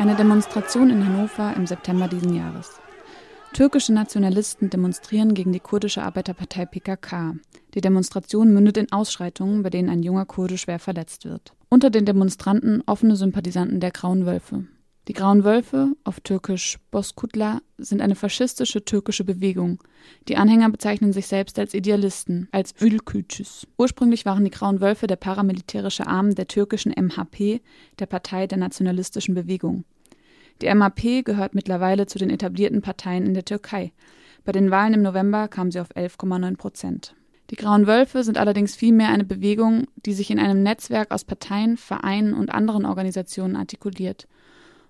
Eine Demonstration in Hannover im September diesen Jahres. Türkische Nationalisten demonstrieren gegen die kurdische Arbeiterpartei PKK. Die Demonstration mündet in Ausschreitungen, bei denen ein junger Kurde schwer verletzt wird. Unter den Demonstranten offene Sympathisanten der Grauen Wölfe. Die Grauen Wölfe, auf Türkisch Boskutla, sind eine faschistische türkische Bewegung. Die Anhänger bezeichnen sich selbst als Idealisten, als Ülkücüs. Ursprünglich waren die Grauen Wölfe der paramilitärische Arm der türkischen MHP, der Partei der nationalistischen Bewegung. Die MHP gehört mittlerweile zu den etablierten Parteien in der Türkei. Bei den Wahlen im November kam sie auf 11,9 Prozent. Die Grauen Wölfe sind allerdings vielmehr eine Bewegung, die sich in einem Netzwerk aus Parteien, Vereinen und anderen Organisationen artikuliert –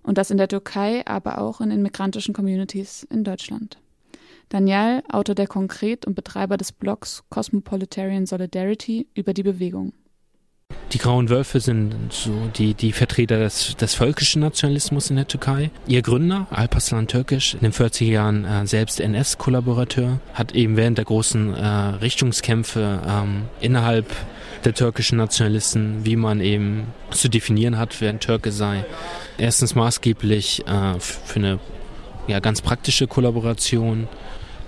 und das in der Türkei, aber auch in den migrantischen Communities in Deutschland. Daniel, Autor der Konkret und Betreiber des Blogs Cosmopolitarian Solidarity über die Bewegung. Die Grauen Wölfe sind so die, die Vertreter des, des völkischen Nationalismus in der Türkei. Ihr Gründer, Alparslan Türkisch, in den 40er Jahren äh, selbst NS-Kollaborateur, hat eben während der großen äh, Richtungskämpfe ähm, innerhalb der türkischen Nationalisten, wie man eben zu definieren hat, wer ein Türke sei. Erstens maßgeblich äh, für eine ja, ganz praktische Kollaboration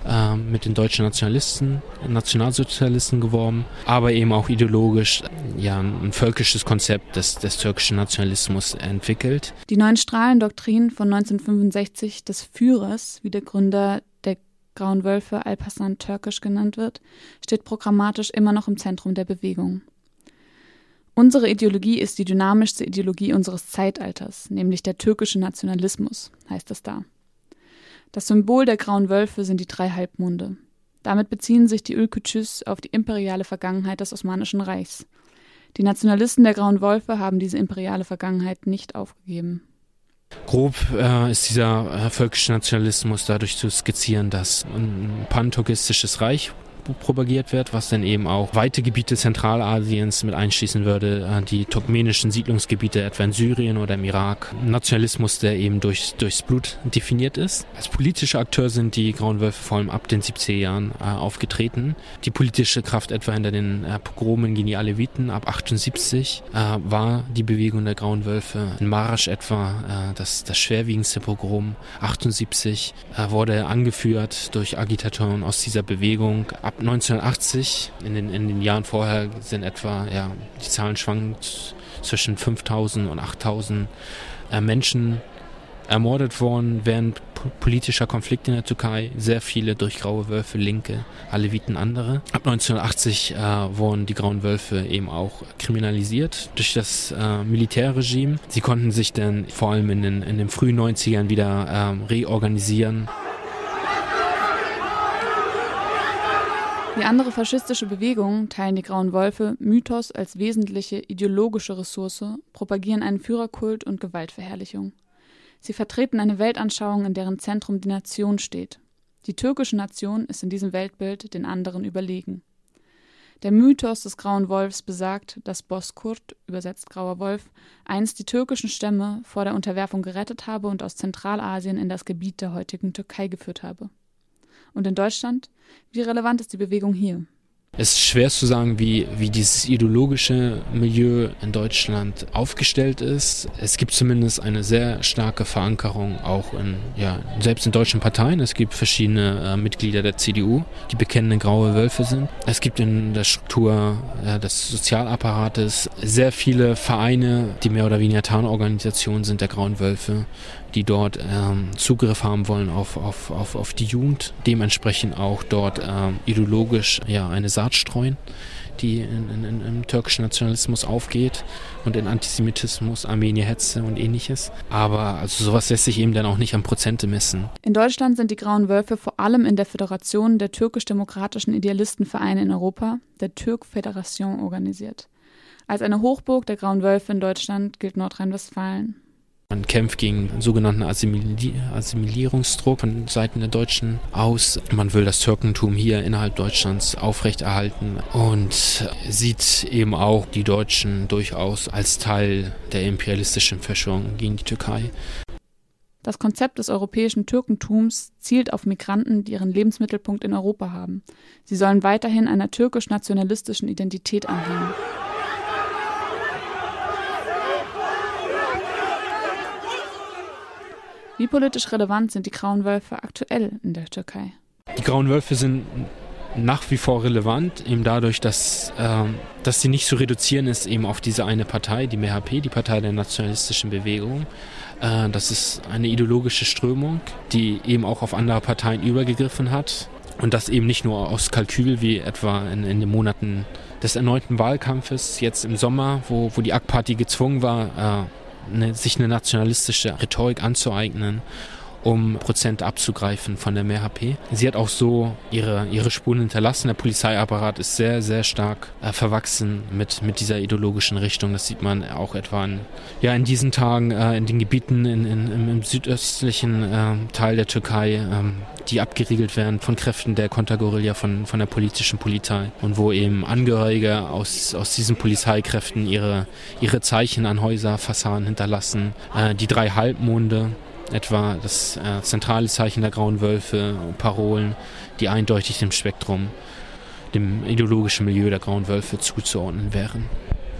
äh, mit den deutschen Nationalisten, Nationalsozialisten geworben, aber eben auch ideologisch ja, ein völkisches Konzept des, des türkischen Nationalismus entwickelt. Die neuen Strahlendoktrinen von 1965 des Führers, wie der Gründer der Grauen Wölfe Alparslan türkisch genannt wird, steht programmatisch immer noch im Zentrum der Bewegung. Unsere Ideologie ist die dynamischste Ideologie unseres Zeitalters, nämlich der türkische Nationalismus, heißt es da. Das Symbol der grauen Wölfe sind die drei Halbmonde. Damit beziehen sich die Ülkücüs auf die imperiale Vergangenheit des Osmanischen Reichs. Die Nationalisten der grauen Wölfe haben diese imperiale Vergangenheit nicht aufgegeben. Grob äh, ist dieser äh, völkische Nationalismus dadurch zu skizzieren, dass ein panturkistisches Reich propagiert wird, was dann eben auch weite Gebiete Zentralasiens mit einschließen würde, äh, die turkmenischen Siedlungsgebiete etwa in Syrien oder im Irak. Nationalismus, der eben durch, durchs Blut definiert ist. Als politischer Akteur sind die Grauen Wölfe vor allem ab den 70er Jahren äh, aufgetreten. Die politische Kraft etwa hinter den äh, Pogromen gegen die Aleviten ab 78 äh, war die Bewegung der Grauen Wölfe. In Marasch etwa äh, das, das schwerwiegendste Pogrom 78 äh, wurde angeführt durch Agitatoren aus dieser Bewegung. Ab ab 1980, in den, in den Jahren vorher sind etwa, ja, die Zahlen schwanken zwischen 5000 und 8000 äh, Menschen ermordet worden während politischer Konflikte in der Türkei. Sehr viele durch graue Wölfe, Linke, Aleviten, andere. Ab 1980 äh, wurden die grauen Wölfe eben auch kriminalisiert durch das äh, Militärregime. Sie konnten sich dann vor allem in den, in den frühen 90ern wieder äh, reorganisieren. Wie andere faschistische Bewegungen teilen die Grauen Wölfe Mythos als wesentliche ideologische Ressource, propagieren einen Führerkult und Gewaltverherrlichung. Sie vertreten eine Weltanschauung, in deren Zentrum die Nation steht. Die türkische Nation ist in diesem Weltbild den anderen überlegen. Der Mythos des Grauen Wolfs besagt, dass Boskurt, übersetzt Grauer Wolf, einst die türkischen Stämme vor der Unterwerfung gerettet habe und aus Zentralasien in das Gebiet der heutigen Türkei geführt habe. Und in Deutschland? Wie relevant ist die Bewegung hier? Es ist schwer zu sagen, wie, wie dieses ideologische Milieu in Deutschland aufgestellt ist. Es gibt zumindest eine sehr starke Verankerung auch in, ja, selbst in deutschen Parteien. Es gibt verschiedene äh, Mitglieder der CDU, die bekennende graue Wölfe sind. Es gibt in der Struktur ja, des Sozialapparates sehr viele Vereine, die mehr oder weniger Tarnorganisationen sind der grauen Wölfe, die dort ähm, Zugriff haben wollen auf, auf, auf, auf die Jugend, dementsprechend auch dort ähm, ideologisch ja, eine Saat streuen, die in, in, in, im türkischen Nationalismus aufgeht und in Antisemitismus, Armenierhetze und ähnliches. Aber also sowas lässt sich eben dann auch nicht an Prozente messen. In Deutschland sind die Grauen Wölfe vor allem in der Föderation der türkisch-demokratischen Idealistenvereine in Europa, der Türk-Föderation, organisiert. Als eine Hochburg der Grauen Wölfe in Deutschland gilt Nordrhein-Westfalen. Man kämpft gegen sogenannten Assimili Assimilierungsdruck von Seiten der Deutschen aus. Man will das Türkentum hier innerhalb Deutschlands aufrechterhalten und sieht eben auch die Deutschen durchaus als Teil der imperialistischen Verschwörung gegen die Türkei. Das Konzept des europäischen Türkentums zielt auf Migranten, die ihren Lebensmittelpunkt in Europa haben. Sie sollen weiterhin einer türkisch-nationalistischen Identität anhängen. Wie politisch relevant sind die Grauen Wölfe aktuell in der Türkei? Die Grauen Wölfe sind nach wie vor relevant, eben dadurch, dass, äh, dass sie nicht zu reduzieren ist eben auf diese eine Partei, die MHP, die Partei der nationalistischen Bewegung. Äh, das ist eine ideologische Strömung, die eben auch auf andere Parteien übergegriffen hat. Und das eben nicht nur aus Kalkül, wie etwa in, in den Monaten des erneuten Wahlkampfes, jetzt im Sommer, wo, wo die AK-Party gezwungen war, äh, eine, sich eine nationalistische Rhetorik anzueignen um Prozent abzugreifen von der MHP. Sie hat auch so ihre, ihre Spuren hinterlassen. Der Polizeiapparat ist sehr, sehr stark äh, verwachsen mit, mit dieser ideologischen Richtung. Das sieht man auch etwa in, ja, in diesen Tagen äh, in den Gebieten in, in, im, südöstlichen äh, Teil der Türkei, ähm, die abgeriegelt werden von Kräften der Konterguerilla, von, von der politischen Polizei und wo eben Angehörige aus, aus diesen Polizeikräften ihre, ihre Zeichen an Häuserfassaden hinterlassen. Äh, die drei Halbmonde, etwa das äh, zentrale Zeichen der Grauen Wölfe, Parolen, die eindeutig dem Spektrum, dem ideologischen Milieu der Grauen Wölfe zuzuordnen wären.